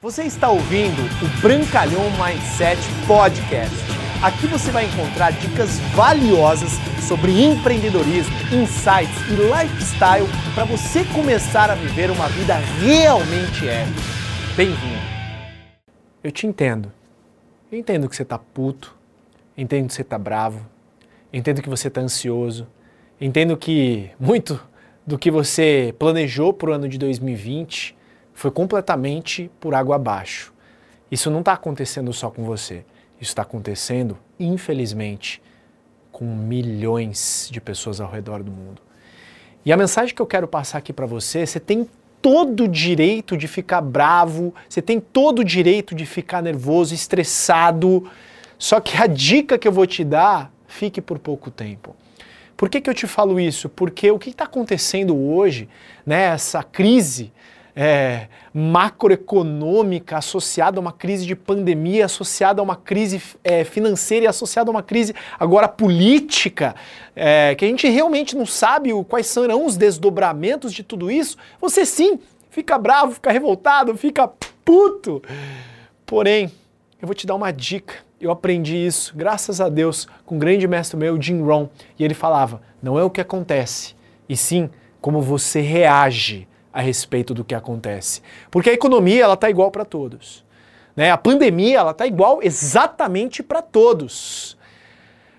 Você está ouvindo o Brancalhão Mindset Podcast. Aqui você vai encontrar dicas valiosas sobre empreendedorismo, insights e lifestyle para você começar a viver uma vida realmente épica. Bem-vindo. Eu te entendo. Eu entendo que você está puto, entendo que você está bravo, entendo que você está ansioso, entendo que muito do que você planejou para o ano de 2020 foi completamente por água abaixo. Isso não está acontecendo só com você. Isso está acontecendo, infelizmente, com milhões de pessoas ao redor do mundo. E a mensagem que eu quero passar aqui para você, você tem todo o direito de ficar bravo, você tem todo o direito de ficar nervoso, estressado. Só que a dica que eu vou te dar, fique por pouco tempo. Por que, que eu te falo isso? Porque o que está acontecendo hoje, né, essa crise é, macroeconômica associada a uma crise de pandemia, associada a uma crise é, financeira e associada a uma crise agora política, é, que a gente realmente não sabe quais serão os desdobramentos de tudo isso, você sim fica bravo, fica revoltado, fica puto. Porém, eu vou te dar uma dica. Eu aprendi isso, graças a Deus, com um grande mestre meu, Jim Rohn, e ele falava: não é o que acontece, e sim como você reage a respeito do que acontece. Porque a economia ela está igual para todos. Né? A pandemia ela está igual exatamente para todos.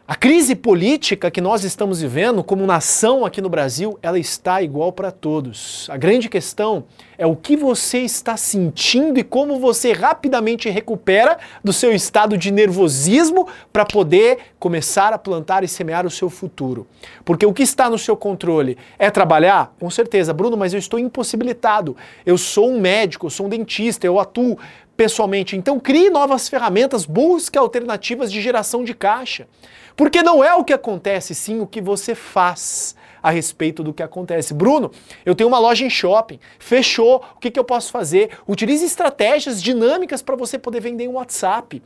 A crise política que nós estamos vivendo como nação aqui no Brasil, ela está igual para todos. A grande questão é o que você está sentindo e como você rapidamente recupera do seu estado de nervosismo para poder começar a plantar e semear o seu futuro. Porque o que está no seu controle é trabalhar? Com certeza, Bruno, mas eu estou impossibilitado. Eu sou um médico, eu sou um dentista, eu atuo pessoalmente. Então crie novas ferramentas, busque alternativas de geração de caixa. Porque não é o que acontece, sim o que você faz a respeito do que acontece. Bruno, eu tenho uma loja em shopping, fechou, o que, que eu posso fazer? Utilize estratégias dinâmicas para você poder vender em WhatsApp.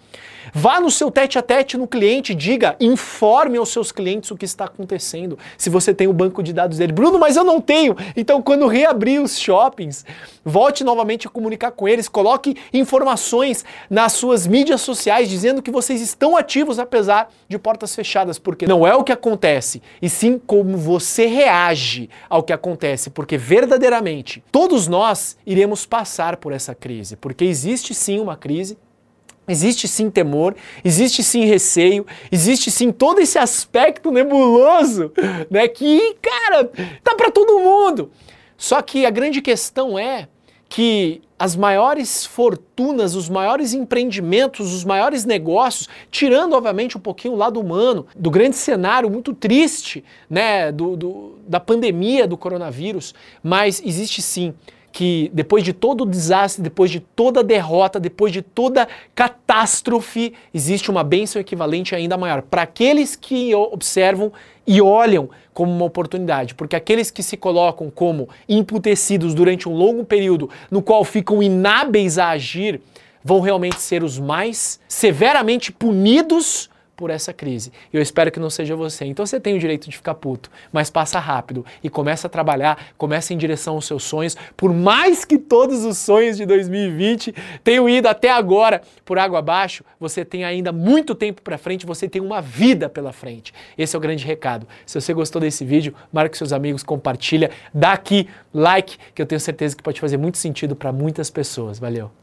Vá no seu tete a tete no cliente, diga, informe aos seus clientes o que está acontecendo. Se você tem o banco de dados dele. Bruno, mas eu não tenho. Então, quando reabrir os shoppings, volte novamente a comunicar com eles, coloque informações nas suas mídias sociais dizendo que vocês estão ativos apesar de portas fechadas, porque não é o que acontece, e sim como você você reage ao que acontece, porque verdadeiramente todos nós iremos passar por essa crise, porque existe sim uma crise, Existe sim temor, existe sim receio, existe sim todo esse aspecto nebuloso, né? Que, cara, tá para todo mundo. Só que a grande questão é que as maiores fortunas, os maiores empreendimentos, os maiores negócios, tirando obviamente um pouquinho o lado humano, do grande cenário muito triste, né, do, do da pandemia do coronavírus, mas existe sim que depois de todo o desastre, depois de toda derrota, depois de toda catástrofe, existe uma bênção equivalente ainda maior. Para aqueles que observam e olham como uma oportunidade, porque aqueles que se colocam como imputecidos durante um longo período, no qual ficam inábeis a agir, vão realmente ser os mais severamente punidos por essa crise. Eu espero que não seja você. Então você tem o direito de ficar puto, mas passa rápido e começa a trabalhar, começa em direção aos seus sonhos. Por mais que todos os sonhos de 2020 tenham ido até agora por água abaixo, você tem ainda muito tempo para frente, você tem uma vida pela frente. Esse é o grande recado. Se você gostou desse vídeo, marque seus amigos, compartilha, dá aqui like, que eu tenho certeza que pode fazer muito sentido para muitas pessoas. Valeu.